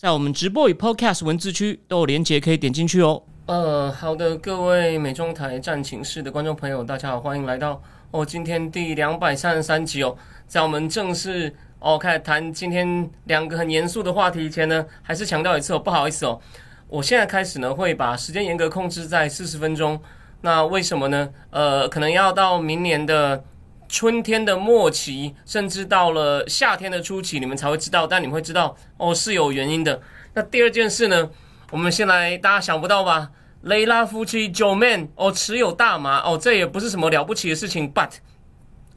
在我们直播与 Podcast 文字区都有连接，可以点进去哦。呃，好的，各位美中台战寝室的观众朋友，大家好，欢迎来到哦今天第两百三十三集哦，在我们正式哦开始谈今天两个很严肃的话题前呢，还是强调一次哦，不好意思哦，我现在开始呢会把时间严格控制在四十分钟，那为什么呢？呃，可能要到明年的春天的末期，甚至到了夏天的初期，你们才会知道，但你们会知道哦是有原因的。那第二件事呢，我们先来，大家想不到吧？雷拉夫妻九 man 哦，持有大麻哦，这也不是什么了不起的事情，but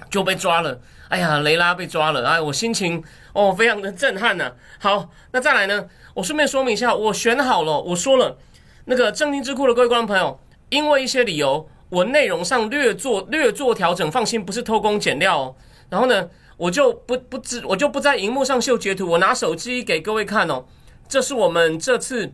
就被抓了。哎呀，雷拉被抓了，哎，我心情哦非常的震撼呐。好，那再来呢，我顺便说明一下，我选好了，我说了，那个正经智库的各位观众朋友，因为一些理由，我内容上略做略做调整，放心，不是偷工减料哦。然后呢，我就不不知我就不在荧幕上秀截图，我拿手机给各位看哦。这是我们这次。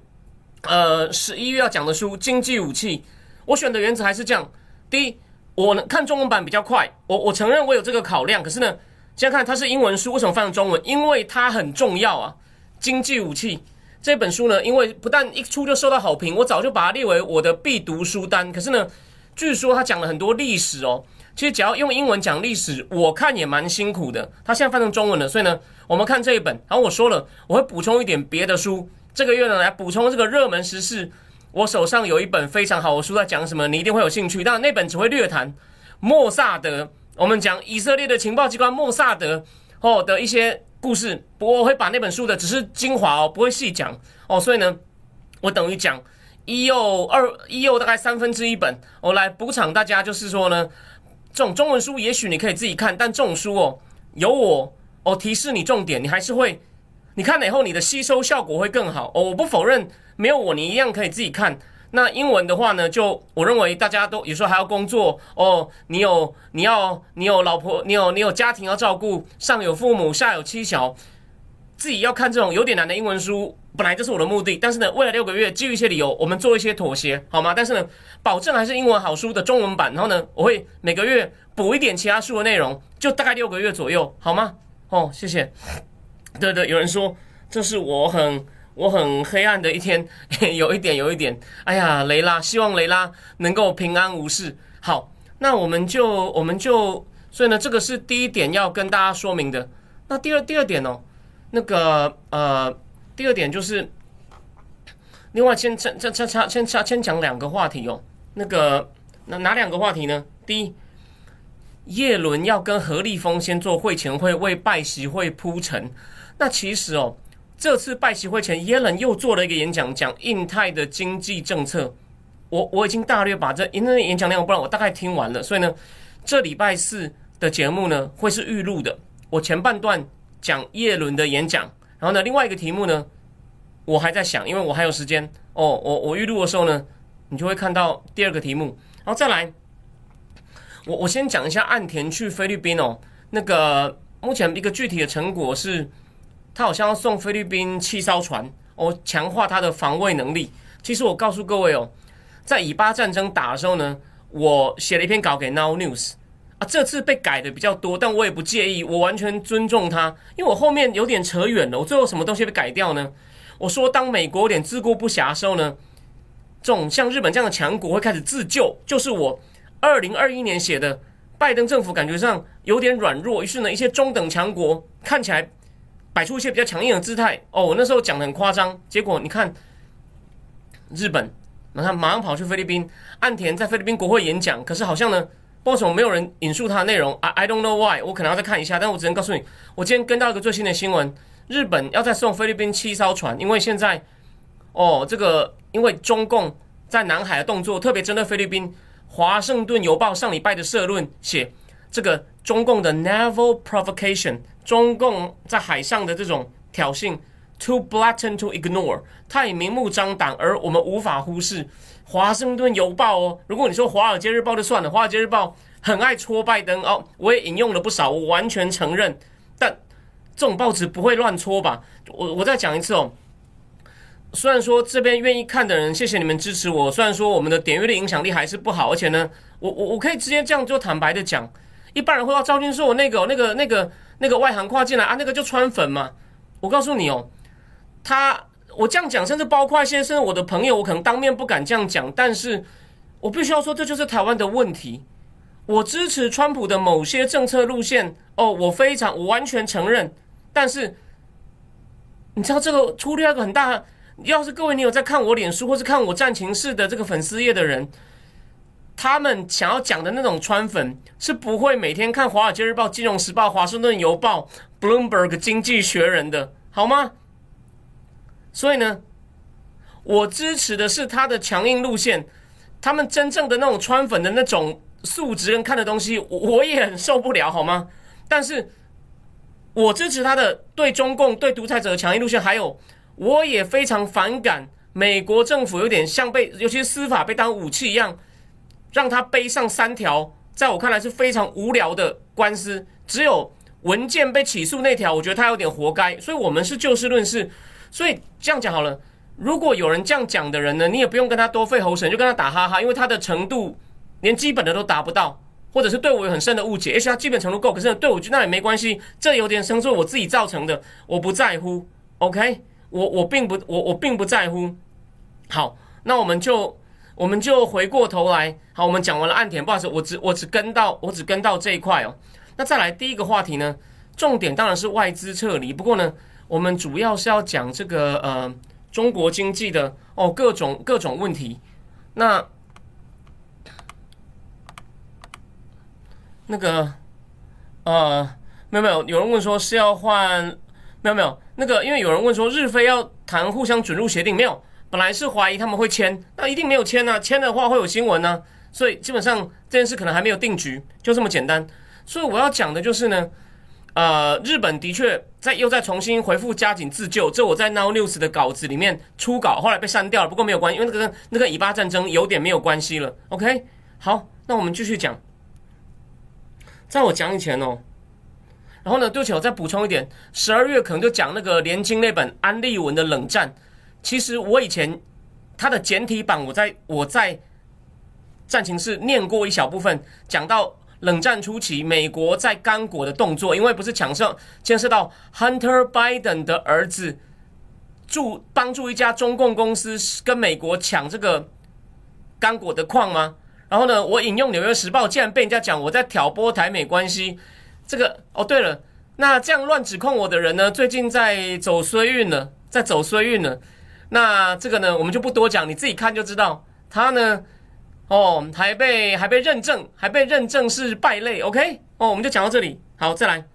呃，十一月要讲的书《经济武器》，我选的原则还是这样：第一，我看中文版比较快，我我承认我有这个考量。可是呢，现在看它是英文书，为什么翻成中文？因为它很重要啊！《经济武器》这本书呢，因为不但一出就受到好评，我早就把它列为我的必读书单。可是呢，据说他讲了很多历史哦。其实只要用英文讲历史，我看也蛮辛苦的。他现在翻成中文了，所以呢，我们看这一本。然后我说了，我会补充一点别的书。这个月呢，来补充这个热门时事。我手上有一本非常好的书，在讲什么？你一定会有兴趣。但，那本只会略谈莫萨德。我们讲以色列的情报机关莫萨德哦的一些故事。不过，我会把那本书的只是精华哦，不会细讲哦。所以呢，我等于讲一又二一又大概三分之一本，我来补偿大家。就是说呢，这种中文书也许你可以自己看，但这种书哦，有我哦提示你重点，你还是会。你看了以后，你的吸收效果会更好哦。我不否认，没有我你一样可以自己看。那英文的话呢，就我认为大家都有时候还要工作哦。你有你要你有老婆，你有你有家庭要照顾，上有父母，下有妻小，自己要看这种有点难的英文书，本来就是我的目的。但是呢，未来六个月基于一些理由，我们做一些妥协，好吗？但是呢，保证还是英文好书的中文版。然后呢，我会每个月补一点其他书的内容，就大概六个月左右，好吗？哦，谢谢。对对，有人说这是我很我很黑暗的一天，有一点有一点，哎呀，雷拉，希望雷拉能够平安无事。好，那我们就我们就，所以呢，这个是第一点要跟大家说明的。那第二第二点哦，那个呃，第二点就是，另外先先先先先先讲两个话题哦。那个那哪两个话题呢？第一。叶伦要跟何立峰先做会前会，为拜席会铺陈。那其实哦，这次拜席会前，耶伦又做了一个演讲，讲印太的经济政策。我我已经大略把这因为演讲内容，不然我大概听完了。所以呢，这礼拜四的节目呢，会是预录的。我前半段讲叶伦的演讲，然后呢，另外一个题目呢，我还在想，因为我还有时间哦。我我预录的时候呢，你就会看到第二个题目，然后再来。我我先讲一下岸田去菲律宾哦，那个目前一个具体的成果是，他好像要送菲律宾七艘船哦，强化他的防卫能力。其实我告诉各位哦，在以巴战争打的时候呢，我写了一篇稿给 Now News 啊，这次被改的比较多，但我也不介意，我完全尊重他，因为我后面有点扯远了，我最后什么东西被改掉呢？我说当美国有点自顾不暇的时候呢，这种像日本这样的强国会开始自救，就是我。二零二一年写的，拜登政府感觉上有点软弱，于是呢，一些中等强国看起来摆出一些比较强硬的姿态。哦，我那时候讲的很夸张，结果你看，日本马上马上跑去菲律宾，岸田在菲律宾国会演讲，可是好像呢，为什么没有人引述他的内容？I I don't know why，我可能要再看一下，但我只能告诉你，我今天跟到一个最新的新闻，日本要再送菲律宾七艘船，因为现在哦，这个因为中共在南海的动作特别针对菲律宾。华盛顿邮报上礼拜的社论写，这个中共的 naval provocation，中共在海上的这种挑衅，too blatant to ignore，太明目张胆，而我们无法忽视。华盛顿邮报哦。如果你说华尔街日报就算了，华尔街日报很爱戳拜登哦，我也引用了不少，我完全承认。但这种报纸不会乱戳吧？我我再讲一次哦。虽然说这边愿意看的人，谢谢你们支持我。虽然说我们的点阅的影响力还是不好，而且呢，我我我可以直接这样就坦白的讲，一般人会要赵军说我那个那个那个那个外行跨进来啊，那个就穿粉嘛。我告诉你哦，他我这样讲，甚至包括一些甚至我的朋友，我可能当面不敢这样讲，但是我必须要说，这就是台湾的问题。我支持川普的某些政策路线哦，我非常我完全承认，但是你知道这个出了一个很大。要是各位你有在看我脸书或是看我战情室的这个粉丝页的人，他们想要讲的那种川粉是不会每天看《华尔街日报》《金融时报》《华盛顿邮报》《Bloomberg》《经济学人》的，好吗？所以呢，我支持的是他的强硬路线。他们真正的那种川粉的那种素质跟看的东西，我也很受不了，好吗？但是，我支持他的对中共、对独裁者的强硬路线，还有。我也非常反感美国政府有点像被，尤其是司法被当武器一样，让他背上三条，在我看来是非常无聊的官司。只有文件被起诉那条，我觉得他有点活该。所以，我们是就事论事。所以这样讲好了，如果有人这样讲的人呢，你也不用跟他多费喉舌，就跟他打哈哈，因为他的程度连基本的都达不到，或者是对我有很深的误解。也许他基本程度够，可是对我就那也没关系，这有点生是我自己造成的，我不在乎。OK。我我并不我我并不在乎。好，那我们就我们就回过头来。好，我们讲完了岸田，不好意思，我只我只跟到我只跟到这一块哦。那再来第一个话题呢，重点当然是外资撤离。不过呢，我们主要是要讲这个呃中国经济的哦各种各种问题。那那个呃没有没有，有人问说是要换。没有没有，那个因为有人问说日非要谈互相准入协定，没有，本来是怀疑他们会签，那一定没有签呢，签的话会有新闻呢，所以基本上这件事可能还没有定局，就这么简单。所以我要讲的就是呢，呃，日本的确在又在重新回复加紧自救，这我在 Now News 的稿子里面初稿，后来被删掉了，不过没有关系，因为那个那个以巴战争有点没有关系了。OK，好，那我们继续讲，在我讲以前哦。然后呢？对不起，我再补充一点，十二月可能就讲那个连经那本安利文的冷战。其实我以前它的简体版，我在我在战情室念过一小部分，讲到冷战初期美国在刚果的动作，因为不是抢涉牵涉到 Hunter Biden 的儿子助帮助一家中共公司跟美国抢这个刚果的矿吗？然后呢，我引用《纽约时报》，竟然被人家讲我在挑拨台美关系。这个哦，对了，那这样乱指控我的人呢，最近在走衰运了，在走衰运了。那这个呢，我们就不多讲，你自己看就知道。他呢，哦，还被还被认证，还被认证是败类。OK，哦，我们就讲到这里。好，再来，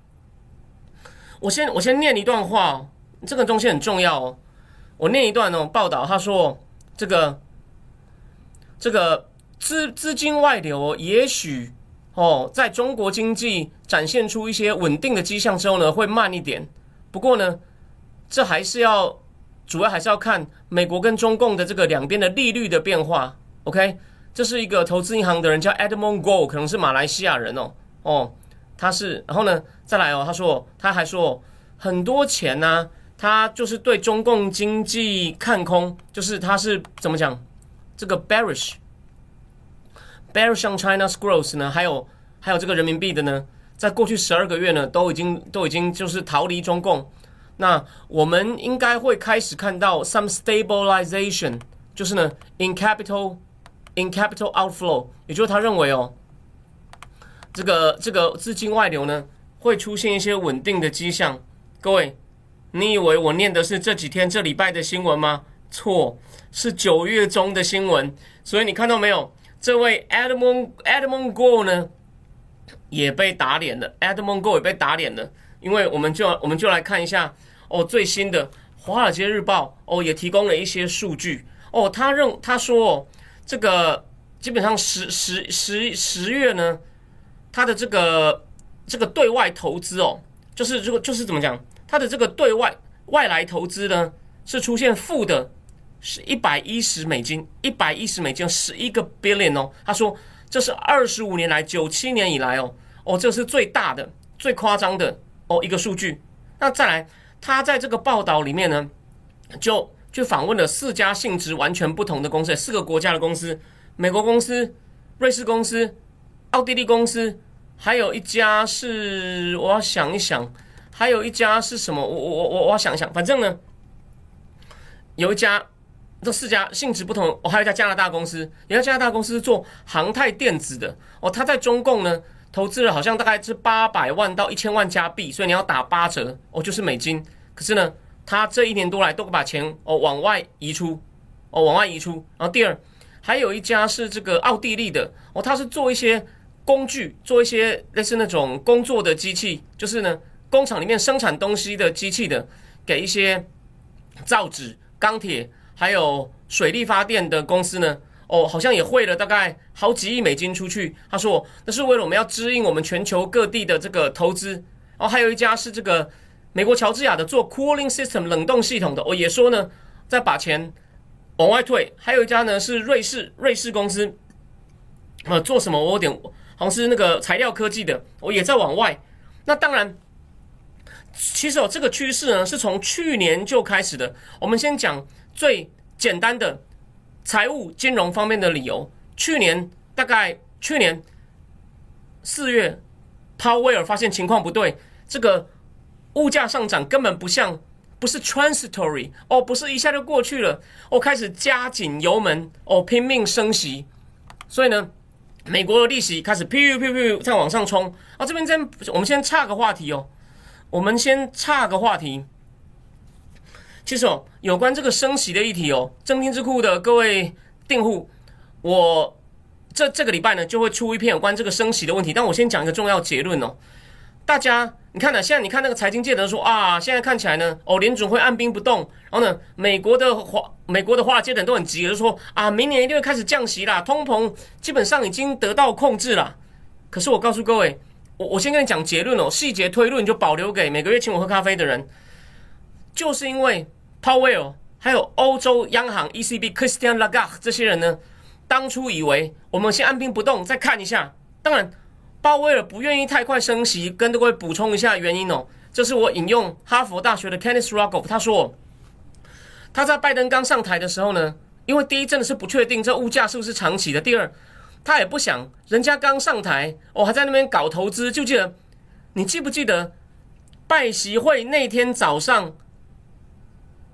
我先我先念一段话哦，这个东西很重要哦。我念一段哦，报道他说，这个这个资资金外流，也许。哦，在中国经济展现出一些稳定的迹象之后呢，会慢一点。不过呢，这还是要主要还是要看美国跟中共的这个两边的利率的变化。OK，这是一个投资银行的人叫 Edmond Go，可能是马来西亚人哦。哦，他是，然后呢，再来哦，他说他还说很多钱呢，他就是对中共经济看空，就是他是怎么讲这个 bearish。Bearish on China's growth 呢？还有还有这个人民币的呢？在过去十二个月呢，都已经都已经就是逃离中共。那我们应该会开始看到 some stabilization，就是呢 in capital in capital outflow，也就是他认为哦，这个这个资金外流呢会出现一些稳定的迹象。各位，你以为我念的是这几天这礼拜的新闻吗？错，是九月中的新闻。所以你看到没有？这位 Edmond Edmond Go 呢，也被打脸了。Edmond Go 也被打脸了，因为我们就我们就来看一下哦，最新的《华尔街日报》哦也提供了一些数据哦，他认他说哦，这个基本上十十十十月呢，他的这个这个对外投资哦，就是如果就是怎么讲，他的这个对外外来投资呢是出现负的是一百一十美金，一百一十美金，十一个 billion 哦。他说这是二十五年来，九七年以来哦，哦，这是最大的、最夸张的哦一个数据。那再来，他在这个报道里面呢，就就访问了四家性质完全不同的公司，四个国家的公司，美国公司、瑞士公司、奥地利公司，还有一家是我要想一想，还有一家是什么？我我我我我想一想，反正呢，有一家。这四家性质不同，哦，还有一家加拿大公司，有一家加拿大公司是做航太电子的，哦，他在中共呢投资了好像大概是八百万到一千万加币，所以你要打八折，哦，就是美金。可是呢，他这一年多来都把钱哦往外移出，哦往外移出。然后第二，还有一家是这个奥地利的，哦，他是做一些工具，做一些类似那种工作的机器，就是呢工厂里面生产东西的机器的，给一些造纸、钢铁。还有水力发电的公司呢，哦，好像也汇了大概好几亿美金出去。他说那是为了我们要支应我们全球各地的这个投资。哦，还有一家是这个美国乔治亚的做 cooling system 冷冻系统的，哦，也说呢在把钱往外退。还有一家呢是瑞士瑞士公司，呃，做什么我有点好像是那个材料科技的，我也在往外。那当然，其实哦这个趋势呢是从去年就开始的。我们先讲。最简单的财务金融方面的理由，去年大概去年四月，鲍威尔发现情况不对，这个物价上涨根本不像，不是 transitory 哦，不是一下就过去了，哦，开始加紧油门哦，拼命升息，所以呢，美国的利息开始噗噗噗在往上冲啊，这边先我们先岔个话题哦，我们先岔个话题。其实哦，有关这个升息的议题哦，正金智库的各位订户，我这这个礼拜呢就会出一篇有关这个升息的问题。但我先讲一个重要结论哦，大家你看呢，现在你看那个财经界的人说啊，现在看起来呢，哦，联准会按兵不动，然后呢，美国的华美国的华尔街的人都很急，就说啊，明年一定会开始降息啦，通膨基本上已经得到控制了。可是我告诉各位，我我先跟你讲结论哦，细节推论就保留给每个月请我喝咖啡的人。就是因为 Powell 还有欧洲央行 ECB Christian Lagarde 这些人呢，当初以为我们先按兵不动，再看一下。当然，鲍威尔不愿意太快升息，跟各位补充一下原因哦。这是我引用哈佛大学的 Kenneth Rogoff，他说他在拜登刚上台的时候呢，因为第一真的是不确定这物价是不是长期的，第二他也不想人家刚上台哦还在那边搞投资，就记得你记不记得拜习会那天早上？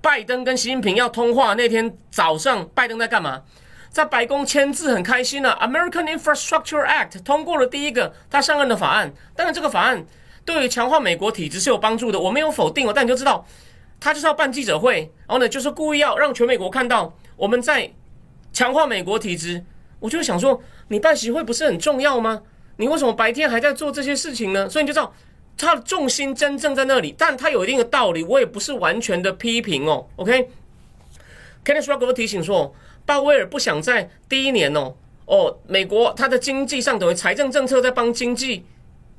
拜登跟习近平要通话那天早上，拜登在干嘛？在白宫签字，很开心呢。American Infrastructure Act 通过了第一个他上任的法案。当然，这个法案对于强化美国体制是有帮助的，我没有否定哦。但你就知道，他就是要办记者会，然后呢，就是故意要让全美国看到我们在强化美国体制。我就想说，你办习会不是很重要吗？你为什么白天还在做这些事情呢？所以你就知道。他的重心真正在那里，但他有一定的道理，我也不是完全的批评哦。OK，Kenneth Rogoff 提醒说，鲍威尔不想在第一年哦哦，美国他的经济上等于财政政策在帮经济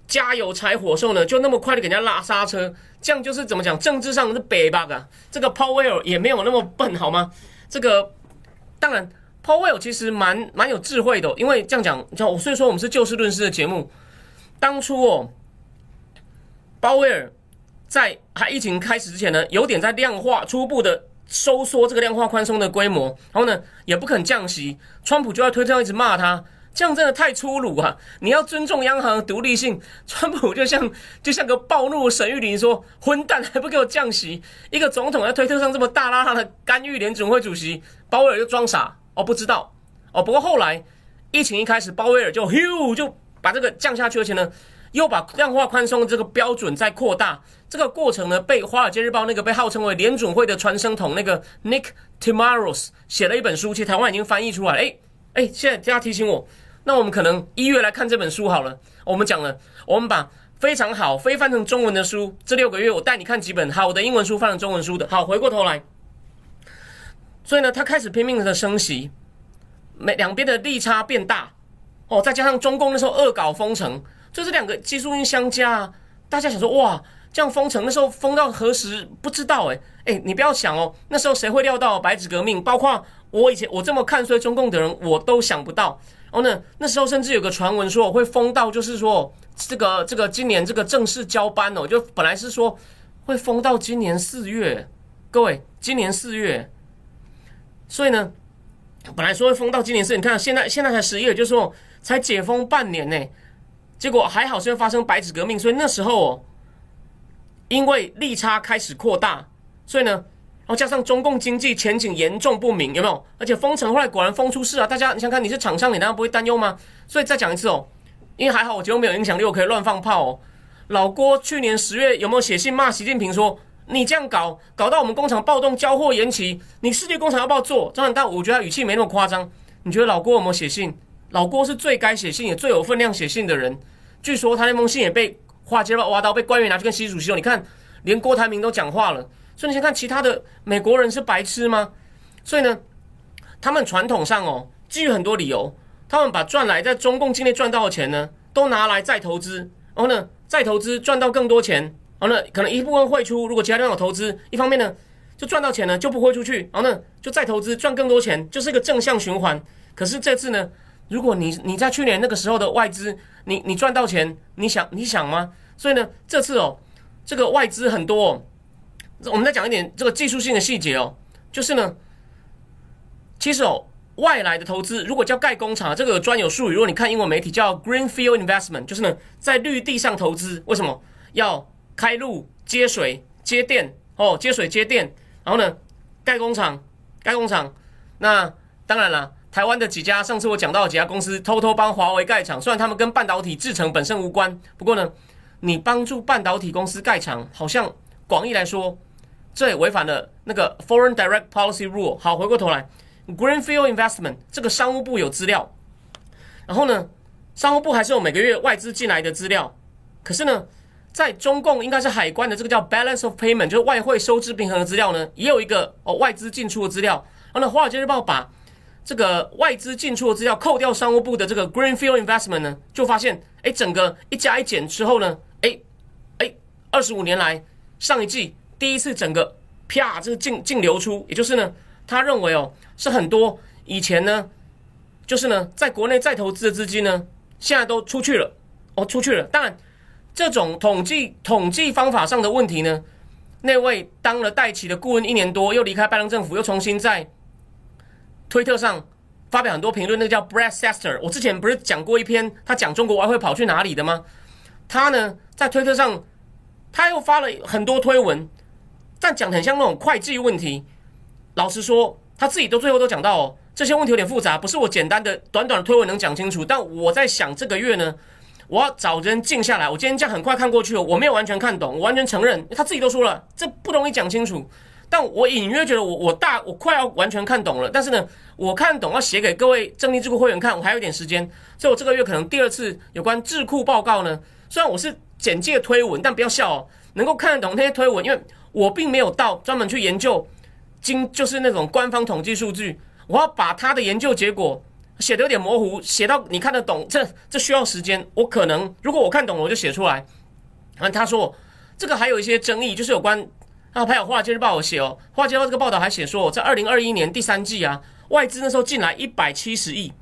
加油柴火的时候呢，就那么快的给人家拉刹车，这样就是怎么讲，政治上的北 bug 啊。这个鲍威尔也没有那么笨好吗？这个当然，鲍威尔其实蛮蛮有智慧的，因为这样讲，就所以说我们是就事论事的节目，当初哦。鲍威尔在还疫情开始之前呢，有点在量化初步的收缩这个量化宽松的规模，然后呢也不肯降息。川普就在推特上一直骂他，这样真的太粗鲁啊！你要尊重央行的独立性。川普就像 就像个暴怒沈玉琳说：“混蛋，还不给我降息！”一个总统在推特上这么大拉拉的干预联准会主席，鲍威尔就装傻哦，不知道哦。不过后来疫情一开始，鲍威尔就咻就把这个降下去，而且呢。又把量化宽松这个标准再扩大，这个过程呢，被《华尔街日报》那个被号称为联准会的传声筒那个 Nick Timaros 写了一本书，其实台湾已经翻译出来。哎哎，现在大家提醒我，那我们可能一月来看这本书好了。我们讲了，我们把非常好非翻成中文的书，这六个月我带你看几本好的英文书翻成中文书的。好，回过头来，所以呢，他开始拼命的升息，每两边的利差变大哦，再加上中共那时候恶搞封城。就这两个技术因相加，大家想说哇，这样封城，那时候封到何时不知道哎哎，你不要想哦，那时候谁会料到白纸革命？包括我以前我这么看衰中共的人，我都想不到。然后呢，那时候甚至有个传闻说会封到，就是说这个这个今年这个正式交班哦，就本来是说会封到今年四月，各位，今年四月，所以呢，本来说会封到今年四，你看现在现在才十一月，就是说才解封半年呢，结果还好是会发生白纸革命，所以那时候哦，因为利差开始扩大，所以呢。然后加上中共经济前景严重不明，有没有？而且封城后来果然封出事啊！大家你想看，你是厂商，你难道不会担忧吗？所以再讲一次哦，因为还好我节目没有影响力，我可以乱放炮哦。老郭去年十月有没有写信骂习近平说你这样搞，搞到我们工厂暴动、交货延期，你世界工厂要不要做？当然，但我觉得他语气没那么夸张。你觉得老郭有没有写信？老郭是最该写信也最有分量写信的人。据说他那封信也被华尔街挖到，被官员拿去跟习主席说，你看，连郭台铭都讲话了。所以你先看其他的美国人是白痴吗？所以呢，他们传统上哦，基于很多理由，他们把赚来在中共境内赚到的钱呢，都拿来再投资，然后呢，再投资赚到更多钱，然后呢，可能一部分汇出，如果其他地方有投资，一方面呢，就赚到钱呢就不汇出去，然后呢，就再投资赚更多钱，就是一个正向循环。可是这次呢，如果你你在去年那个时候的外资，你你赚到钱，你想你想吗？所以呢，这次哦，这个外资很多。哦我们再讲一点这个技术性的细节哦，就是呢，其实哦，外来的投资如果叫盖工厂，这个专有术语，如果你看英文媒体叫 greenfield investment，就是呢在绿地上投资。为什么要开路、接水、接电？哦，接水接电，然后呢盖工厂、盖工厂。那当然了，台湾的几家，上次我讲到的几家公司偷偷帮华为盖厂，虽然他们跟半导体制成本身无关，不过呢，你帮助半导体公司盖厂，好像广义来说。这也违反了那个 Foreign Direct Policy Rule。好，回过头来，Greenfield Investment 这个商务部有资料，然后呢，商务部还是有每个月外资进来的资料。可是呢，在中共应该是海关的这个叫 Balance of Payment，就是外汇收支平衡的资料呢，也有一个哦外资进出的资料。然后呢，华尔街日报把这个外资进出的资料扣掉商务部的这个 Greenfield Investment 呢，就发现哎，整个一加一减之后呢，哎哎，二十五年来上一季。第一次整个啪，这个净净流出，也就是呢，他认为哦，是很多以前呢，就是呢，在国内再投资的资金呢，现在都出去了，哦，出去了。当然，这种统计统计方法上的问题呢，那位当了代企的顾问一年多，又离开拜登政府，又重新在推特上发表很多评论，那个叫 Brad Sester。我之前不是讲过一篇他讲中国外汇跑去哪里的吗？他呢，在推特上他又发了很多推文。但讲很像那种会计问题，老实说，他自己都最后都讲到哦，这些问题有点复杂，不是我简单的短短的推文能讲清楚。但我在想，这个月呢，我要找人静下来。我今天这样很快看过去了，我没有完全看懂，我完全承认，他自己都说了，这不容易讲清楚。但我隐约觉得，我我大我快要完全看懂了。但是呢，我看懂要写给各位正立智库会员看，我还有一点时间，所以我这个月可能第二次有关智库报告呢。虽然我是简介推文，但不要笑哦，能够看得懂那些推文，因为。我并没有到专门去研究，经就是那种官方统计数据，我要把他的研究结果写的有点模糊，写到你看得懂，这这需要时间。我可能如果我看懂了，我就写出来。然后他说这个还有一些争议，就是有关啊，还有华尔街日报有写哦，华尔街日报这个报道还写说，在二零二一年第三季啊，外资那时候进来一百七十亿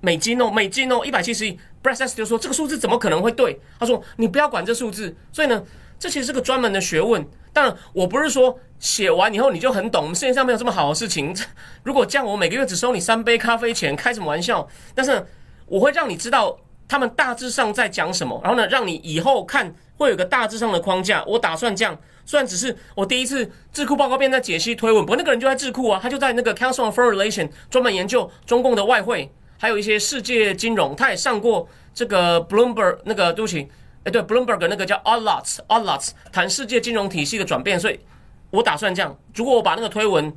美金哦，美金哦，一百七十亿。Bress 就说这个数字怎么可能会对？他说你不要管这数字。所以呢，这其实是个专门的学问。但我不是说写完以后你就很懂，世界上没有这么好的事情。如果这样，我每个月只收你三杯咖啡钱，开什么玩笑？但是我会让你知道他们大致上在讲什么，然后呢，让你以后看会有个大致上的框架。我打算这样，虽然只是我第一次智库报告，变在解析推文，不过那个人就在智库啊，他就在那个 Council of Foreign Relations 专门研究中共的外汇，还有一些世界金融，他也上过这个 Bloomberg 那个对不起。哎，对，Bloomberg 那个叫 a l l o t s a l l o t s 谈世界金融体系的转变，所以我打算这样：如果我把那个推文，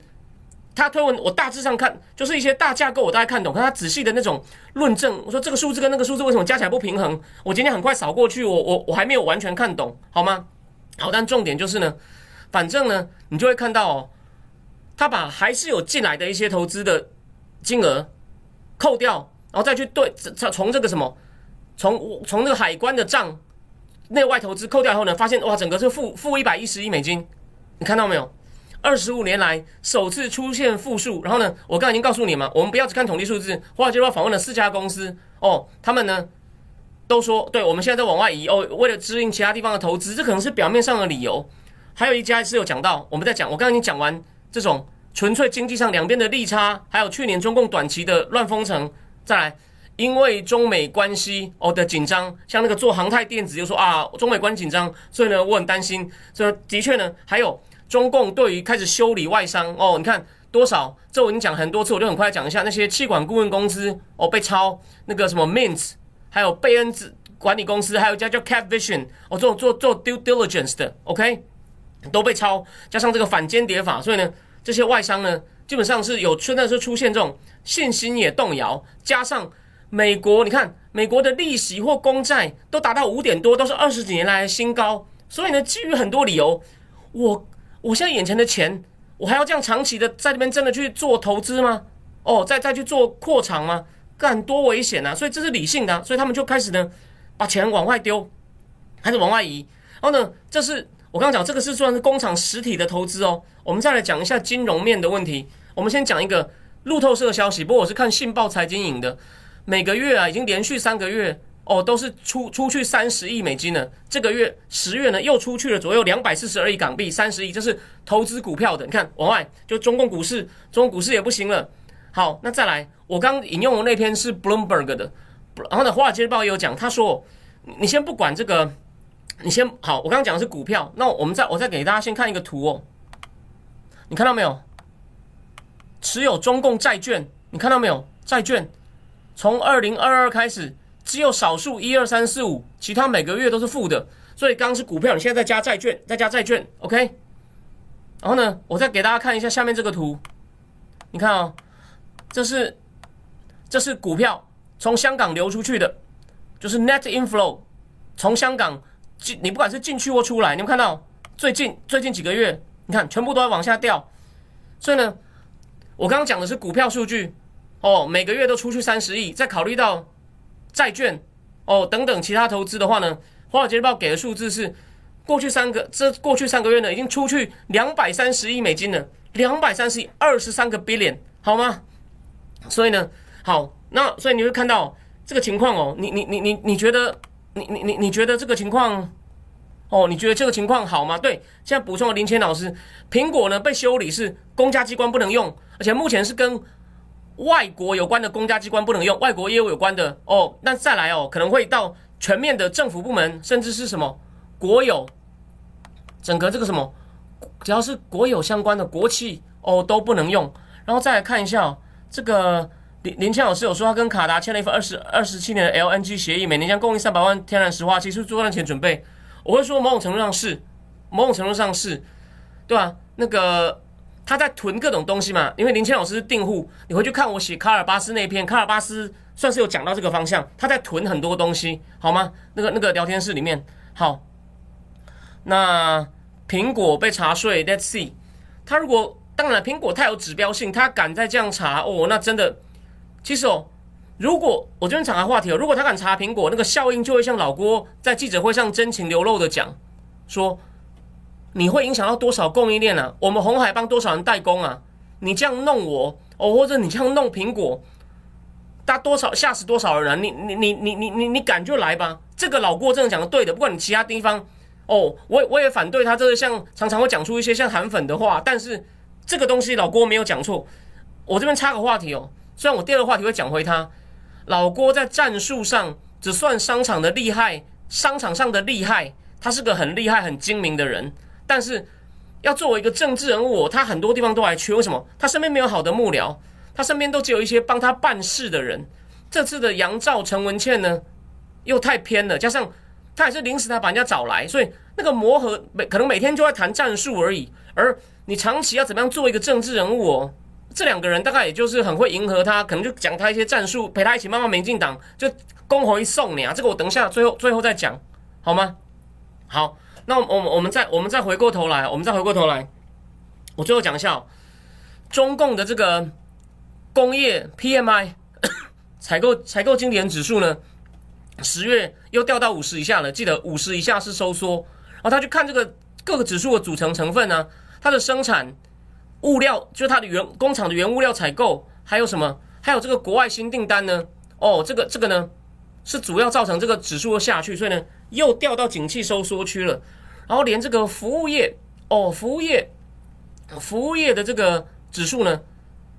他推文我大致上看，就是一些大架构我大概看懂，看他仔细的那种论证。我说这个数字跟那个数字为什么加起来不平衡？我今天很快扫过去，我我我还没有完全看懂，好吗？好，但重点就是呢，反正呢，你就会看到哦，他把还是有进来的一些投资的金额扣掉，然后再去对从从这个什么，从从那个海关的账。内外投资扣掉以后呢，发现哇，整个是负负一百一十亿美金，你看到没有？二十五年来首次出现负数。然后呢，我刚才已经告诉你嘛，我们不要只看统计数字。华尔街日报访问了四家公司哦，他们呢都说，对我们现在在往外移哦，为了支应其他地方的投资，这可能是表面上的理由。还有一家是有讲到，我们在讲，我刚刚已经讲完这种纯粹经济上两边的利差，还有去年中共短期的乱封城，再来。因为中美关系哦的紧张，像那个做航太电子就说啊，中美关系紧张，所以呢我很担心。所以的确呢，还有中共对于开始修理外商哦，你看多少？这我已经讲很多次，我就很快讲一下那些气管顾问公司哦被抄，那个什么 Mint，还有贝恩子管理公司，还有一家叫 Cap Vision 哦做做做 due diligence 的，OK 都被抄，加上这个反间谍法，所以呢这些外商呢基本上是有真的是出现这种信心也动摇，加上。美国，你看，美国的利息或公债都达到五点多，都是二十几年来的新高。所以呢，基于很多理由，我我现在眼前的钱，我还要这样长期的在那边真的去做投资吗？哦，再再去做扩厂吗？干多危险啊！所以这是理性的，所以他们就开始呢，把钱往外丢，开始往外移。然后呢，这是我刚刚讲，这个是算是工厂实体的投资哦。我们再来讲一下金融面的问题。我们先讲一个路透社的消息，不过我是看信报财经引的。每个月啊，已经连续三个月哦，都是出出去三十亿美金了。这个月十月呢，又出去了左右两百四十二亿港币，三十亿，这是投资股票的。你看往外，就中共股市，中共股市也不行了。好，那再来，我刚引用的那篇是 Bloomberg 的，然后呢，华尔街日报也有讲，他说，你先不管这个，你先好，我刚刚讲的是股票，那我们再我再给大家先看一个图哦，你看到没有？持有中共债券，你看到没有？债券。从二零二二开始，只有少数一二三四五，其他每个月都是负的。所以刚刚是股票，你现在再加债券，再加债券，OK。然后呢，我再给大家看一下下面这个图，你看啊，这是这是股票从香港流出去的，就是 net inflow，从香港进，你不管是进去或出来，你们看到最近最近几个月，你看全部都在往下掉。所以呢，我刚刚讲的是股票数据。哦，每个月都出去三十亿，再考虑到债券哦等等其他投资的话呢，华尔街日报给的数字是过去三个这过去三个月呢已经出去两百三十亿美金了，两百三十亿，二十三个 billion，好吗？所以呢，好，那所以你会看到这个情况哦，你你你你你觉得你你你你觉得这个情况哦，你觉得这个情况好吗？对，现在补充了林谦老师，苹果呢被修理是公家机关不能用，而且目前是跟。外国有关的公家机关不能用，外国业务有关的哦，那再来哦，可能会到全面的政府部门，甚至是什么国有，整个这个什么，只要是国有相关的国企哦都不能用。然后再来看一下，这个林林谦老师有说他跟卡达签了一份二十二十七年的 LNG 协议，每年将供应三百万天然石化，其实做赚钱准备。我会说某种程度上是，某种程度上是，对吧？那个。他在囤各种东西嘛，因为林谦老师是订户，你回去看我写卡尔巴斯那篇，卡尔巴斯算是有讲到这个方向，他在囤很多东西，好吗？那个那个聊天室里面，好，那苹果被查税，Let's see，他如果当然苹果太有指标性，他敢再这样查哦，那真的，其实哦，如果我这边岔开话题哦，如果他敢查苹果，那个效应就会像老郭在记者会上真情流露的讲说。你会影响到多少供应链呢？我们红海帮多少人代工啊？你这样弄我哦，或者你这样弄苹果，大多少吓死多少人？你你你你你你你敢就来吧！这个老郭真的讲的对的，不管你其他地方哦，我我也反对他这个像常常会讲出一些像韩粉的话，但是这个东西老郭没有讲错。我这边插个话题哦，虽然我第二个话题会讲回他，老郭在战术上只算商场的厉害，商场上的厉害，他是个很厉害很精明的人。但是，要作为一个政治人物，他很多地方都还缺。为什么？他身边没有好的幕僚，他身边都只有一些帮他办事的人。这次的杨照、陈文茜呢，又太偏了。加上他也是临时才把人家找来，所以那个磨合每可能每天就在谈战术而已。而你长期要怎么样做一个政治人物哦？这两个人大概也就是很会迎合他，可能就讲他一些战术，陪他一起慢慢民进党就公回送你啊。这个我等一下最后最后再讲，好吗？好。那我们我们再我们再回过头来，我们再回过头来，我最后讲一下，中共的这个工业 PMI 采购采购经理人指数呢，十月又掉到五十以下了。记得五十以下是收缩，然后他去看这个各个指数的组成成分呢，它的生产物料就是它的原工厂的原物料采购，还有什么？还有这个国外新订单呢？哦，这个这个呢是主要造成这个指数下去，所以呢又掉到景气收缩区了。然后连这个服务业哦，服务业服务业的这个指数呢，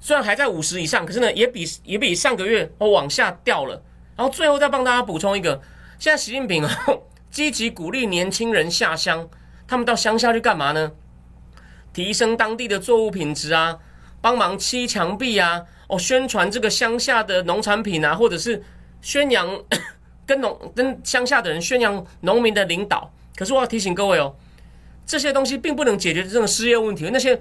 虽然还在五十以上，可是呢也比也比上个月哦往下掉了。然后最后再帮大家补充一个，现在习近平哦 积极鼓励年轻人下乡，他们到乡下去干嘛呢？提升当地的作物品质啊，帮忙砌墙壁啊，哦宣传这个乡下的农产品啊，或者是宣扬 跟农跟乡下的人宣扬农民的领导。可是我要提醒各位哦，这些东西并不能解决这个失业问题。那些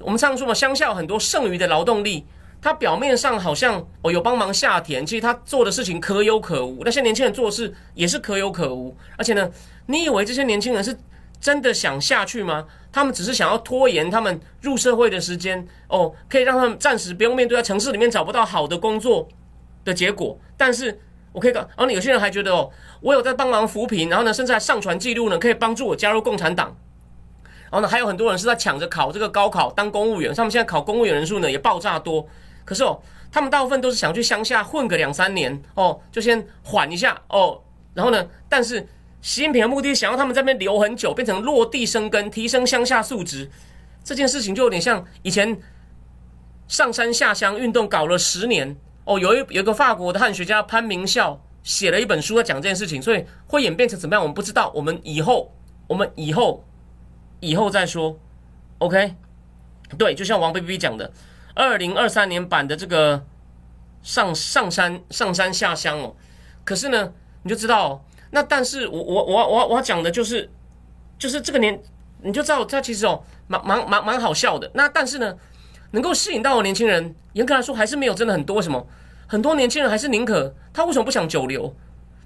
我们常说嘛，乡下有很多剩余的劳动力，他表面上好像哦有帮忙下田，其实他做的事情可有可无。那些年轻人做事也是可有可无。而且呢，你以为这些年轻人是真的想下去吗？他们只是想要拖延他们入社会的时间哦，可以让他们暂时不用面对在城市里面找不到好的工作的结果。但是我可以告，然后有些人还觉得哦。我有在帮忙扶贫，然后呢，甚至还上传记录呢，可以帮助我加入共产党。然后呢，还有很多人是在抢着考这个高考当公务员，他们现在考公务员人数呢也爆炸多。可是哦，他们大部分都是想去乡下混个两三年哦，就先缓一下哦。然后呢，但是习近平的目的想要他们在那边留很久，变成落地生根，提升乡下素质。这件事情就有点像以前上山下乡运动搞了十年哦，有一有一个法国的汉学家潘明孝。写了一本书在讲这件事情，所以会演变成怎么样，我们不知道。我们以后，我们以后，以后再说。OK，对，就像王 B B 讲的，二零二三年版的这个上上山上山下乡哦。可是呢，你就知道，那但是我我我我我讲的就是，就是这个年，你就知道他其实哦，蛮蛮蛮蛮好笑的。那但是呢，能够吸引到的年轻人，严格来说还是没有真的很多。什么？很多年轻人还是宁可他为什么不想久留？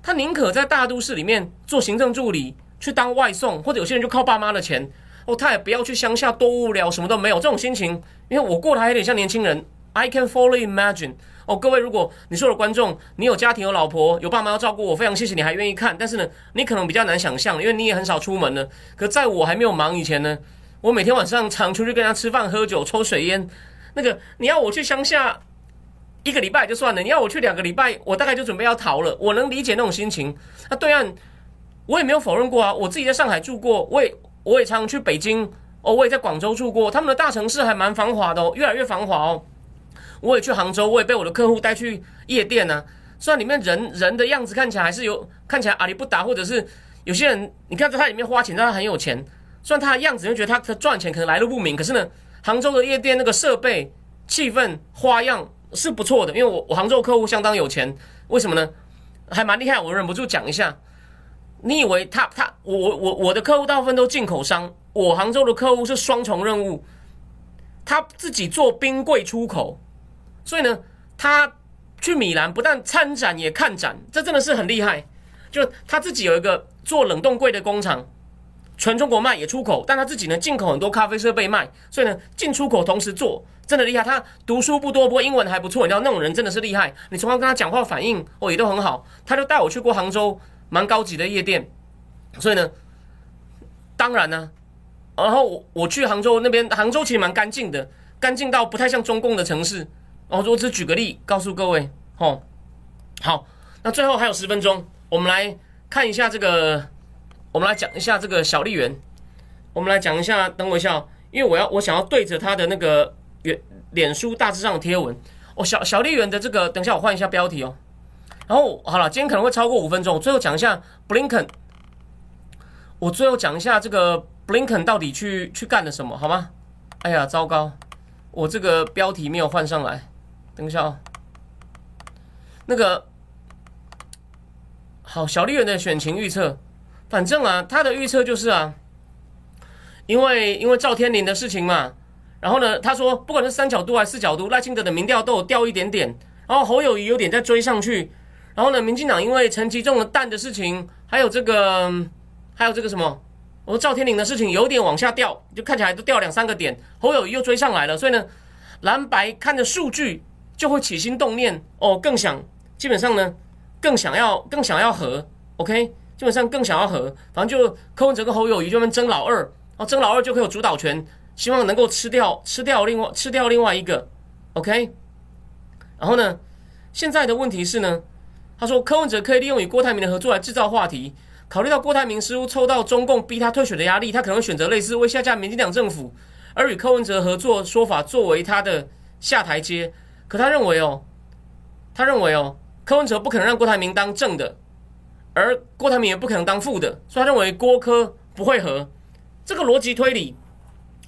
他宁可在大都市里面做行政助理，去当外送，或者有些人就靠爸妈的钱哦，他也不要去乡下，多无聊，什么都没有。这种心情，因为我过得还有点像年轻人。I can fully imagine。哦，各位，如果你是我的观众，你有家庭、有老婆、有爸妈要照顾，我非常谢谢你还愿意看。但是呢，你可能比较难想象，因为你也很少出门呢。可在我还没有忙以前呢，我每天晚上常出去跟人家吃饭、喝酒、抽水烟。那个你要我去乡下？一个礼拜就算了，你要我去两个礼拜，我大概就准备要逃了。我能理解那种心情。那对岸，我也没有否认过啊。我自己在上海住过，我也我也常常去北京哦，我也在广州住过。他们的大城市还蛮繁华的哦，越来越繁华哦。我也去杭州，我也被我的客户带去夜店呢。虽然里面人人的样子看起来还是有看起来阿里不达，或者是有些人你看在他里面花钱，但他很有钱。虽然他的样子，就觉得他他赚钱可能来路不明，可是呢，杭州的夜店那个设备、气氛、花样。是不错的，因为我我杭州客户相当有钱，为什么呢？还蛮厉害，我忍不住讲一下。你以为他他我我我我的客户大部分都进口商，我杭州的客户是双重任务，他自己做冰柜出口，所以呢，他去米兰不但参展也看展，这真的是很厉害。就他自己有一个做冷冻柜的工厂。全中国卖也出口，但他自己呢进口很多咖啡设备卖，所以呢进出口同时做，真的厉害。他读书不多，不过英文还不错。你知道那种人真的是厉害。你从他跟他讲话反应哦也都很好。他就带我去过杭州蛮高级的夜店，所以呢，当然呢，然后我我去杭州那边，杭州其实蛮干净的，干净到不太像中共的城市。哦我只举个例告诉各位哦。好，那最后还有十分钟，我们来看一下这个。我们来讲一下这个小丽媛，我们来讲一下，等我一下，因为我要我想要对着他的那个脸脸书大致上的贴文，哦，小小丽媛的这个，等一下我换一下标题哦。然后好了，今天可能会超过五分钟，我最后讲一下布林肯，我最后讲一下这个布林肯到底去去干了什么，好吗？哎呀，糟糕，我这个标题没有换上来，等一下哦。那个好，小丽媛的选情预测。反正啊，他的预测就是啊，因为因为赵天麟的事情嘛，然后呢，他说不管是三角度还是四角度，赖清德的民调都有掉一点点，然后侯友谊有点在追上去，然后呢，民进党因为陈吉仲的蛋的事情，还有这个还有这个什么，我说赵天麟的事情有点往下掉，就看起来都掉两三个点，侯友谊又追上来了，所以呢，蓝白看着数据就会起心动念哦，更想基本上呢。更想要更想要和，OK，基本上更想要和，反正就柯文哲跟侯友谊就们争老二，然后争老二就可以有主导权，希望能够吃掉吃掉另外吃掉另外一个，OK，然后呢，现在的问题是呢，他说柯文哲可以利用与郭台铭的合作来制造话题，考虑到郭台铭似乎抽到中共逼他退选的压力，他可能选择类似为下架民进党政府而与柯文哲合作说法作为他的下台阶，可他认为哦。他认为哦，柯文哲不可能让郭台铭当正的，而郭台铭也不可能当副的，所以他认为郭柯不会合。这个逻辑推理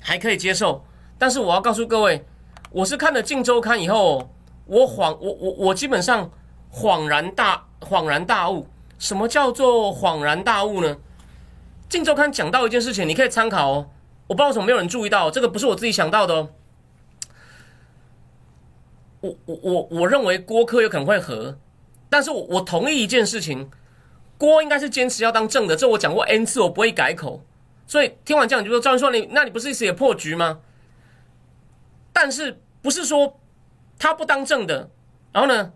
还可以接受，但是我要告诉各位，我是看了《镜周刊》以后，我恍我我我基本上恍然大恍然大悟。什么叫做恍然大悟呢？《镜周刊》讲到一件事情，你可以参考哦。我不知道为什么没有人注意到，这个不是我自己想到的哦。我我我我认为郭科有可能会和，但是我我同意一件事情，郭应该是坚持要当正的，这我讲过 n 次，我不会改口。所以听完这样，你就说赵云说你，那你不是意思也破局吗？但是不是说他不当正的，然后呢，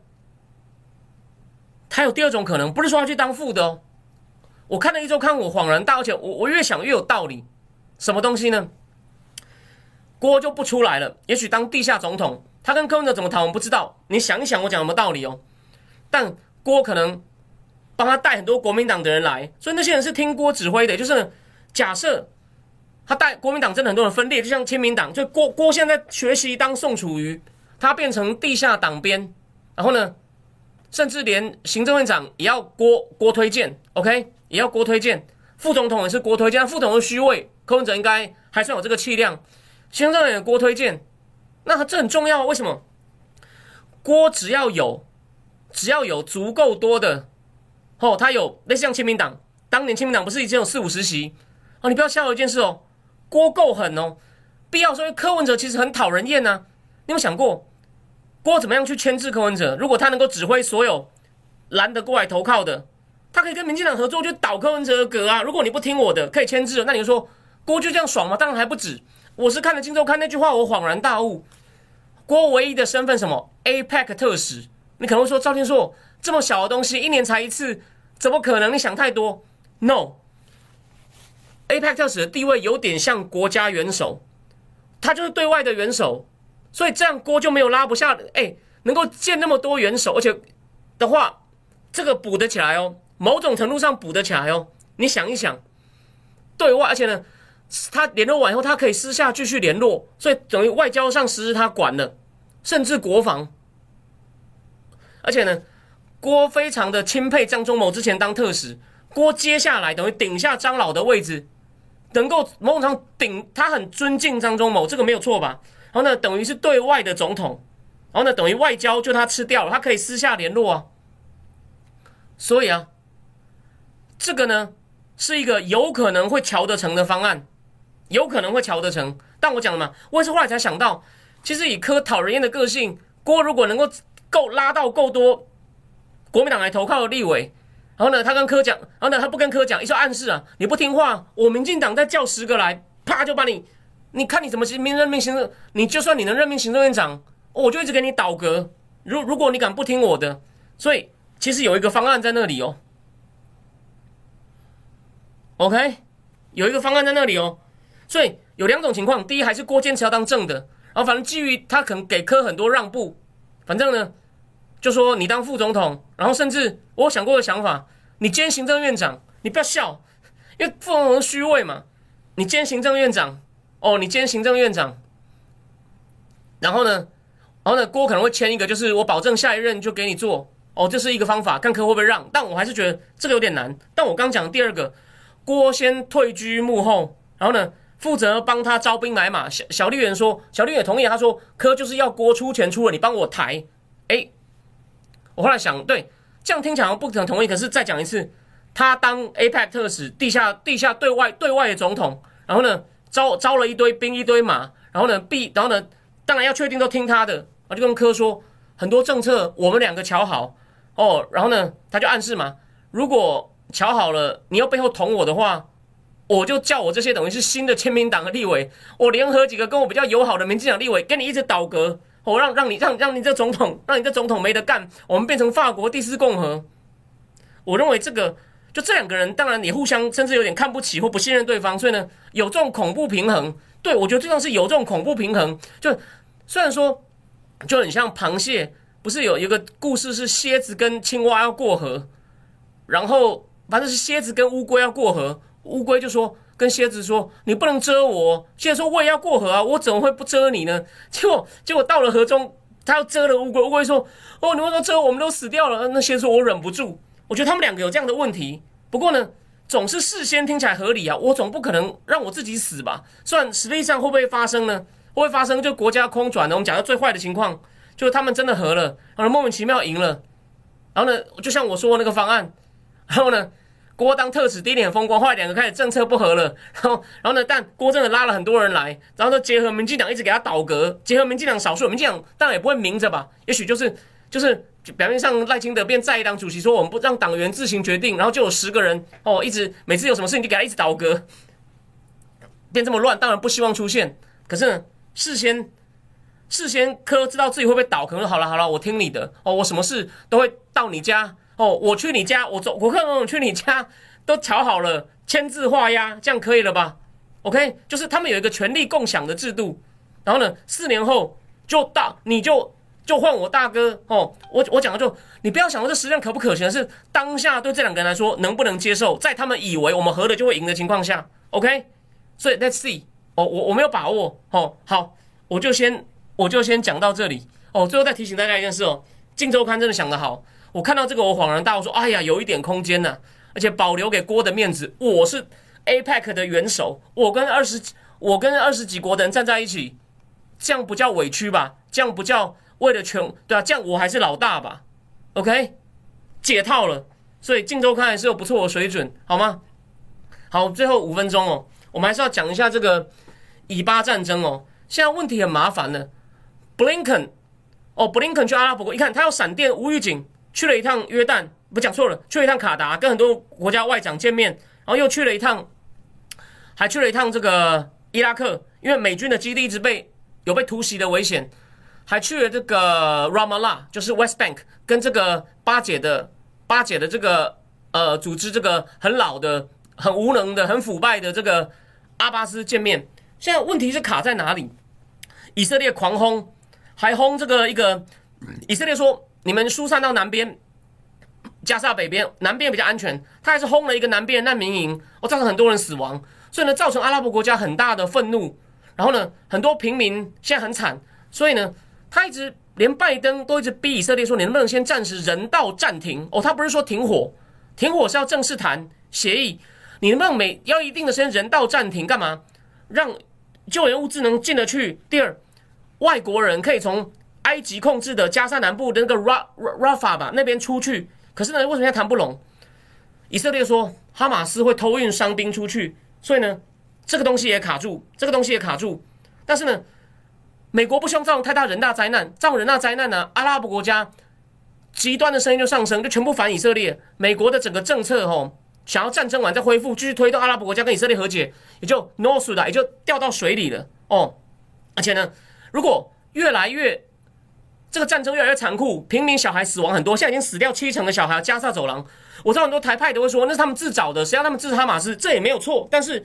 他有第二种可能，不是说他去当副的哦。我看了一周刊，我恍然大悟，我我越想越有道理。什么东西呢？郭就不出来了，也许当地下总统。他跟柯文哲怎么谈，我们不知道。你想一想，我讲什么道理哦？但郭可能帮他带很多国民党的人来，所以那些人是听郭指挥的。就是假设他带国民党真的很多人分裂，就像亲民党，就郭郭现在学习当宋楚瑜，他变成地下党鞭，然后呢，甚至连行政院长也要郭郭推荐，OK，也要郭推荐，副总统也是郭推荐，副总统虚位，柯文哲应该还算有这个气量，行政院郭推荐。那这很重要，为什么？郭只要有，只要有足够多的，哦，他有类似像亲民党，当年亲民党不是已经有四五十席？哦，你不要笑我一件事哦，郭够狠哦，必要说柯文哲其实很讨人厌呐。你有想过郭怎么样去牵制柯文哲？如果他能够指挥所有蓝的过来投靠的，他可以跟民进党合作，就倒柯文哲的格啊。如果你不听我的，可以牵制，那你就说郭就这样爽吗？当然还不止。我是看了《金周刊》那句话，我恍然大悟。郭唯一的身份什么？APEC 特使。你可能会说赵天硕这么小的东西，一年才一次，怎么可能？你想太多。No，APEC 特使的地位有点像国家元首，他就是对外的元首，所以这样郭就没有拉不下。哎，能够见那么多元首，而且的话，这个补得起来哦，某种程度上补得起来哦。你想一想，对外，而且呢？他联络完以后，他可以私下继续联络，所以等于外交上实施他管了，甚至国防。而且呢，郭非常的钦佩张忠谋之前当特使，郭接下来等于顶下张老的位置，能够某种程度顶，他很尊敬张忠谋，这个没有错吧？然后呢，等于是对外的总统，然后呢，等于外交就他吃掉了，他可以私下联络啊。所以啊，这个呢是一个有可能会瞧得成的方案。有可能会瞧得成，但我讲了嘛，我也是后来才想到，其实以柯讨人厌的个性，郭如果能够够拉到够多国民党来投靠立委，然后呢，他跟柯讲，然后呢，他不跟柯讲，一说暗示啊，你不听话，我民进党再叫十个来，啪就把你，你看你怎么行任命行政，你就算你能任命行政院长，我就一直给你倒戈。如如果你敢不听我的，所以其实有一个方案在那里哦，OK，有一个方案在那里哦。所以有两种情况，第一还是郭坚持要当正的，然后反正基于他可能给柯很多让步，反正呢就说你当副总统，然后甚至我想过的想法，你兼行政院长，你不要笑，因为副总统虚位嘛，你兼行政院长，哦，你兼行政院长，然后呢，然后呢郭可能会签一个，就是我保证下一任就给你做，哦，这是一个方法，看柯会不会让，但我还是觉得这个有点难。但我刚讲的第二个，郭先退居幕后，然后呢？负责帮他招兵买马，小小绿人说，小绿也同意。他说，科就是要郭出钱出了，你帮我抬。哎，我后来想，对，这样听起来不可能同意。可是再讲一次，他当 APEC 特使，地下地下对外对外的总统，然后呢招招了一堆兵一堆马，然后呢必然后呢当然要确定都听他的。我就跟科说，很多政策我们两个瞧好哦，然后呢他就暗示嘛，如果瞧好了，你要背后捅我的话。我就叫我这些等于是新的签名党的立委，我联合几个跟我比较友好的民进党立委，跟你一直倒戈，我让让你让让你这总统，让你这总统没得干，我们变成法国第四共和，我认为这个就这两个人当然也互相甚至有点看不起或不信任对方，所以呢有这种恐怖平衡。对我觉得最重要是有这种恐怖平衡。就虽然说就很像螃蟹，不是有一个故事是蝎子跟青蛙要过河，然后反正是蝎子跟乌龟要过河，乌龟就说。跟蝎子说：“你不能蛰我。”蝎子说：“我也要过河啊，我怎么会不蛰你呢？” 结果，结果到了河中，他要蛰了乌龟。乌龟说：“哦，你为什么遮？我们都死掉了。”那蝎子说：“我忍不住。”我觉得他们两个有这样的问题。不过呢，总是事先听起来合理啊。我总不可能让我自己死吧？算实际上会不会发生呢？会不会发生？就国家空转呢？我们讲到最坏的情况，就是他们真的合了，然后莫名其妙赢了。然后呢，就像我说那个方案，然后呢？郭当特使第一年风光，后来两个开始政策不合了，然后，然后呢？但郭真的拉了很多人来，然后呢，结合民进党一直给他倒戈，结合民进党少数，民进党当然也不会明着吧？也许就是就是表面上赖清德变在党主席，说我们不让党员自行决定，然后就有十个人哦，一直每次有什么事情就给他一直倒戈，变这么乱，当然不希望出现。可是呢，事先事先科知道自己会不会倒，可能好了好了，我听你的哦，我什么事都会到你家。哦，我去你家，我走，我看我去你家，都瞧好了，签字画押，这样可以了吧？OK，就是他们有一个权力共享的制度，然后呢，四年后就到，你就就换我大哥哦。我我讲的就，你不要想说这实际上可不可行，是当下对这两个人来说能不能接受，在他们以为我们合了就会赢的情况下，OK，所以 Let's see，哦，我我没有把握，哦，好，我就先我就先讲到这里，哦，最后再提醒大家一件事哦，《镜周刊》真的想得好。我看到这个，我恍然大悟，说：“哎呀，有一点空间呢，而且保留给郭的面子。我是 APEC 的元首，我跟二十，我跟二十几国的人站在一起，这样不叫委屈吧？这样不叫为了全？对啊，这样我还是老大吧？OK，解套了。所以《镜周刊》还是有不错的水准，好吗？好，最后五分钟哦，我们还是要讲一下这个以巴战争哦。现在问题很麻烦了，Blinken，哦，Blinken 去阿拉伯国，一看他要闪电无预警。去了一趟约旦，不讲错了，去了一趟卡达，跟很多国家外长见面，然后又去了一趟，还去了一趟这个伊拉克，因为美军的基地一直被有被突袭的危险，还去了这个 Ramallah，就是 West Bank，跟这个巴解的巴解的这个呃组织，这个很老的、很无能的、很腐败的这个阿巴斯见面。现在问题是卡在哪里？以色列狂轰，还轰这个一个以色列说。你们疏散到南边，加沙北边，南边比较安全。他还是轰了一个南边的难民营，哦，造成很多人死亡，所以呢，造成阿拉伯国家很大的愤怒。然后呢，很多平民现在很惨，所以呢，他一直连拜登都一直逼以色列说，你能不能先暂时人道暂停？哦，他不是说停火，停火是要正式谈协议，你能不能每要一定的时间人道暂停？干嘛？让救援物资能进得去。第二，外国人可以从。埃及控制的加沙南部的那个 Ra Rafa 吧，那边出去，可是呢，为什么要谈不拢？以色列说哈马斯会偷运伤兵出去，所以呢，这个东西也卡住，这个东西也卡住。但是呢，美国不希望造成太大人大灾难，造成人大灾难呢，阿拉伯国家极端的声音就上升，就全部反以色列。美国的整个政策吼，想要战争完再恢复，继续推动阿拉伯国家跟以色列和解，也就 no 死了，也就掉到水里了哦。而且呢，如果越来越这个战争越来越残酷，平民小孩死亡很多，现在已经死掉七成的小孩。加萨走廊，我知道很多台派都会说那是他们自找的，谁让他们支持哈马斯，这也没有错。但是，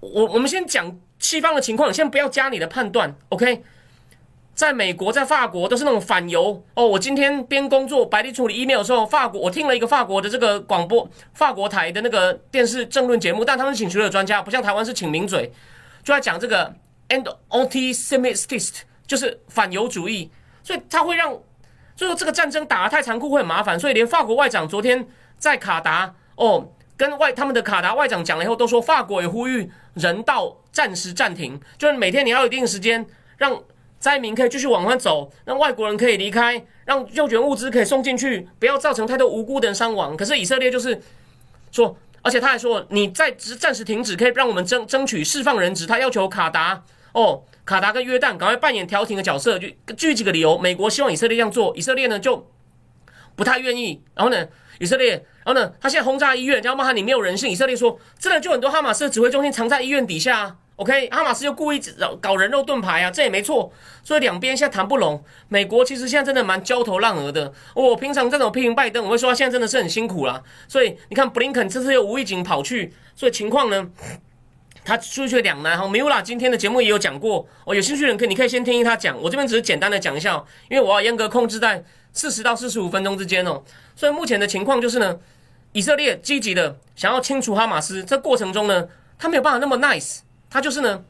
我我们先讲西方的情况，先不要加你的判断，OK？在美国，在法国都是那种反犹哦。我今天边工作白地处理 email 的时候，法国我听了一个法国的这个广播，法国台的那个电视政论节目，但他们请学的专家，不像台湾是请名嘴，就在讲这个 and anti-Semitist，就是反犹主义。所以他会让，所以说这个战争打得太残酷会很麻烦，所以连法国外长昨天在卡达哦，跟外他们的卡达外长讲了以后，都说法国也呼吁人道暂时暂停，就是每天你要一定时间，让灾民可以继续往外走，让外国人可以离开，让救援物资可以送进去，不要造成太多无辜的人伤亡。可是以色列就是说，而且他还说，你在暂时停止，可以让我们争争取释放人质，他要求卡达哦。卡达跟约旦赶快扮演调停的角色，就举几个理由。美国希望以色列这样做，以色列呢就不太愿意。然后呢，以色列，然后呢，他现在轰炸医院，然后骂他你没有人性。以色列说，真的就很多哈马斯的指挥中心藏在医院底下 OK，哈马斯又故意搞人肉盾牌啊，这也没错。所以两边现在谈不拢。美国其实现在真的蛮焦头烂额的。我平常这种批评拜登，我会说他现在真的是很辛苦啦。所以你看布林肯这次又无意间跑去，所以情况呢，他出去两难哈。米乌拉今天的节目也有讲过，哦，有兴趣的人可以你可以先听听他讲。我这边只是简单的讲一下，因为我要严格控制在四十到四十五分钟之间哦。所以目前的情况就是呢，以色列积极的想要清除哈马斯，这过程中呢，他没有办法那么 nice。他就是呢，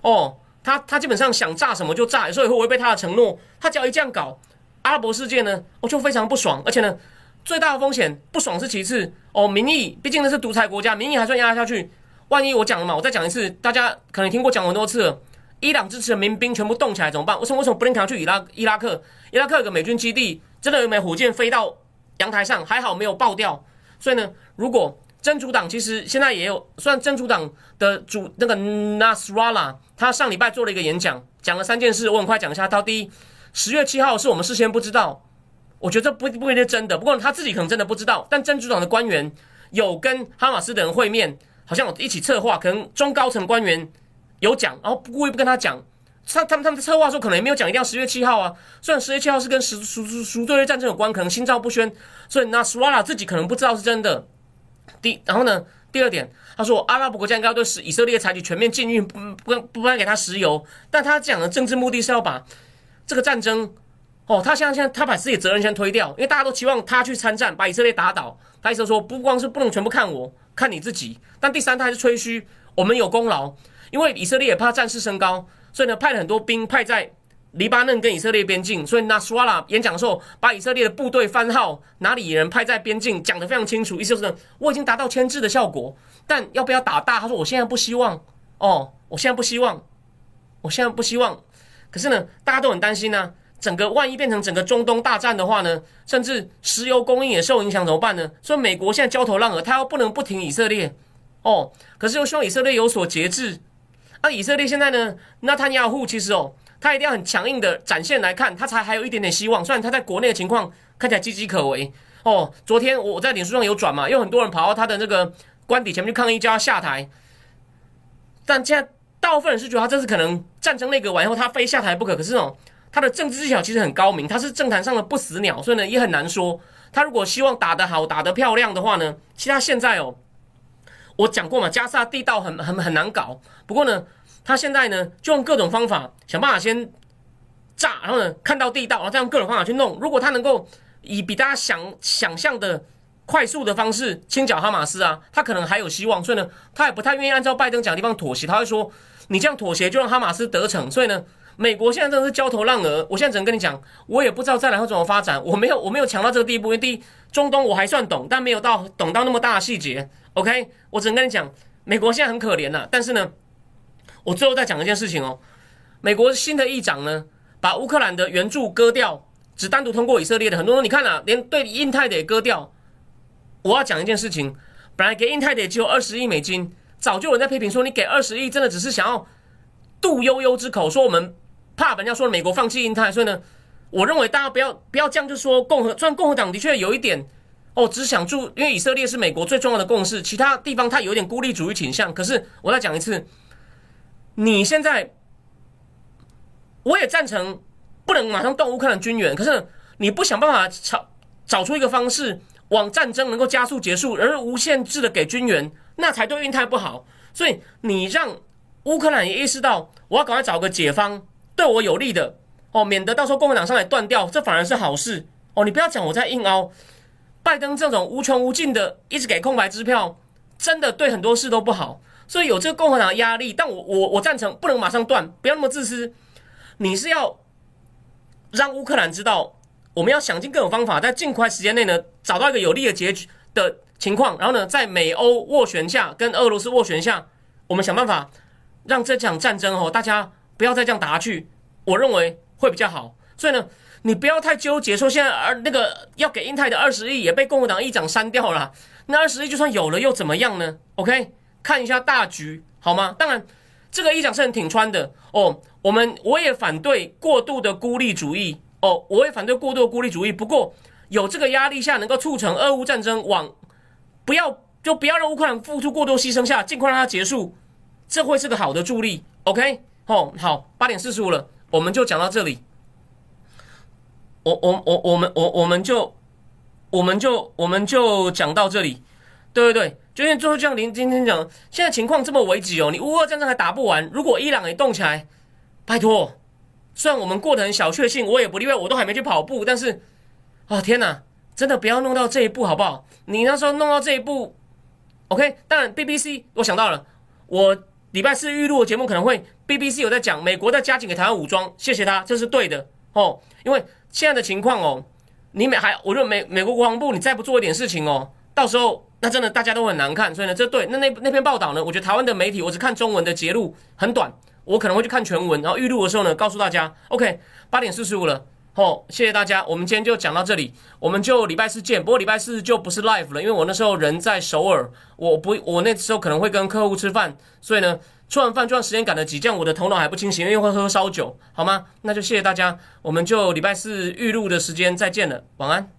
哦，他他基本上想炸什么就炸，所以会违背他的承诺。他只要一这样搞，阿拉伯世界呢，我就非常不爽。而且呢，最大的风险不爽是其次哦，民意毕竟那是独裁国家，民意还算压下去。万一我讲了嘛，我再讲一次，大家可能听过讲很多次。伊朗支持的民兵全部动起来怎么办？为什么为什么不林肯去伊拉伊拉克？伊拉克有个美军基地，真的有枚火箭飞到阳台上，还好没有爆掉。所以呢，如果真主党其实现在也有，虽然真主党的主那个 Nasrallah，他上礼拜做了一个演讲，讲了三件事，我很快讲一下。到第一，十月七号是我们事先不知道，我觉得这不不一定是真的，不过他自己可能真的不知道。但真主党的官员有跟哈马斯的人会面，好像有一起策划，可能中高层官员有讲，然后不故意不跟他讲。他他们他们策划说可能也没有讲一定要十月七号啊，虽然十月七号是跟赎赎赎赎罪日战争有关，可能心照不宣，所以 Nasrallah 自己可能不知道是真的。第，然后呢？第二点，他说阿拉伯国家应该要对以色列采取全面禁运，不不不该给他石油。但他讲的政治目的是要把这个战争，哦，他现在现在他把自己责任先推掉，因为大家都期望他去参战，把以色列打倒。他意思说，不光是不能全部看我，看你自己。但第三，他还是吹嘘我们有功劳，因为以色列也怕战事升高，所以呢，派了很多兵派在。黎巴嫩跟以色列边境，所以那苏瓦拉演讲的时候，把以色列的部队番号、哪里人派在边境讲得非常清楚，意思就是我已经达到牵制的效果，但要不要打大？他说我现在不希望哦，我现在不希望，我现在不希望。可是呢，大家都很担心呢，整个万一变成整个中东大战的话呢，甚至石油供应也受影响怎么办呢？所以美国现在焦头烂额，他又不能不停以色列哦，可是又希望以色列有所节制。那以色列现在呢，纳坦亚胡其实哦。他一定要很强硬的展现来看，他才还有一点点希望。虽然他在国内的情况看起来岌岌可危哦。昨天我在脸书上有转嘛，有很多人跑到他的那个官邸前面去抗议，叫他下台。但现在大部分人是觉得他这次可能战争那个完以后，他非下台不可。可是哦，他的政治技巧其实很高明，他是政坛上的不死鸟，所以呢也很难说。他如果希望打得好、打得漂亮的话呢，其实他现在哦，我讲过嘛，加沙地道很很很难搞。不过呢。他现在呢，就用各种方法想办法先炸，然后呢看到地道，然后再用各种方法去弄。如果他能够以比大家想想象的快速的方式清剿哈马斯啊，他可能还有希望。所以呢，他也不太愿意按照拜登讲的地方妥协。他会说：“你这样妥协就让哈马斯得逞。”所以呢，美国现在真的是焦头烂额。我现在只能跟你讲，我也不知道再来会怎么发展。我没有我没有强到这个地步。因为第一，中东我还算懂，但没有到懂到那么大的细节。OK，我只能跟你讲，美国现在很可怜了。但是呢。我最后再讲一件事情哦，美国新的议长呢，把乌克兰的援助割掉，只单独通过以色列的。很多人你看啊，连对印太的也割掉。我要讲一件事情，本来给印太的也只有二十亿美金，早就有人在批评说，你给二十亿真的只是想要渡悠悠之口，说我们怕人家说美国放弃印太。所以呢，我认为大家不要不要这样，就说共和，虽然共和党的确有一点哦，只想助，因为以色列是美国最重要的共识，其他地方他有点孤立主义倾向。可是我再讲一次。你现在，我也赞成不能马上动乌克兰军援，可是你不想办法找找出一个方式，往战争能够加速结束，而无限制的给军援，那才对印太不好。所以你让乌克兰也意识到，我要赶快找个解方，对我有利的哦，免得到时候共和党上来断掉，这反而是好事哦。你不要讲我在硬凹，拜登这种无穷无尽的一直给空白支票，真的对很多事都不好。所以有这个共和党的压力，但我我我赞成不能马上断，不要那么自私。你是要让乌克兰知道，我们要想尽各种方法，在尽快时间内呢，找到一个有利的结局的情况，然后呢，在美欧斡旋下，跟俄罗斯斡旋下，我们想办法让这场战争哦，大家不要再这样打下去。我认为会比较好。所以呢，你不要太纠结，说现在而那个要给英泰的二十亿也被共和党议长删掉了，那二十亿就算有了又怎么样呢？OK。看一下大局好吗？当然，这个议长是很挺穿的哦。我们我也反对过度的孤立主义哦，我也反对过度孤立主义。不过有这个压力下，能够促成俄乌战争往不要就不要让乌克兰付出过多牺牲下，尽快让它结束。这会是个好的助力。OK，哦，好，八点四十五了，我们就讲到这里。我我我我们我我们就我们就我们就讲到这里。对对对，就像最后像您今天讲，现在情况这么危急哦，你乌俄战争还打不完，如果伊朗也动起来，拜托，虽然我们过得很小确幸，我也不例外，我都还没去跑步，但是啊天哪，真的不要弄到这一步好不好？你那时候弄到这一步，OK？当然，BBC 我想到了，我礼拜四预录的节目可能会 BBC 有在讲美国在加紧给台湾武装，谢谢他，这是对的哦，因为现在的情况哦，你美还我认为美美国国防部你再不做一点事情哦，到时候。那真的大家都很难看，所以呢，这对那那那篇报道呢，我觉得台湾的媒体，我只看中文的节录很短，我可能会去看全文，然后预录的时候呢，告诉大家，OK，八点四十五了，好，谢谢大家，我们今天就讲到这里，我们就礼拜四见，不过礼拜四就不是 live 了，因为我那时候人在首尔，我不，我那时候可能会跟客户吃饭，所以呢，吃完饭这段时间赶得急，这样我的头脑还不清醒，因为会喝烧酒，好吗？那就谢谢大家，我们就礼拜四预录的时间再见了，晚安。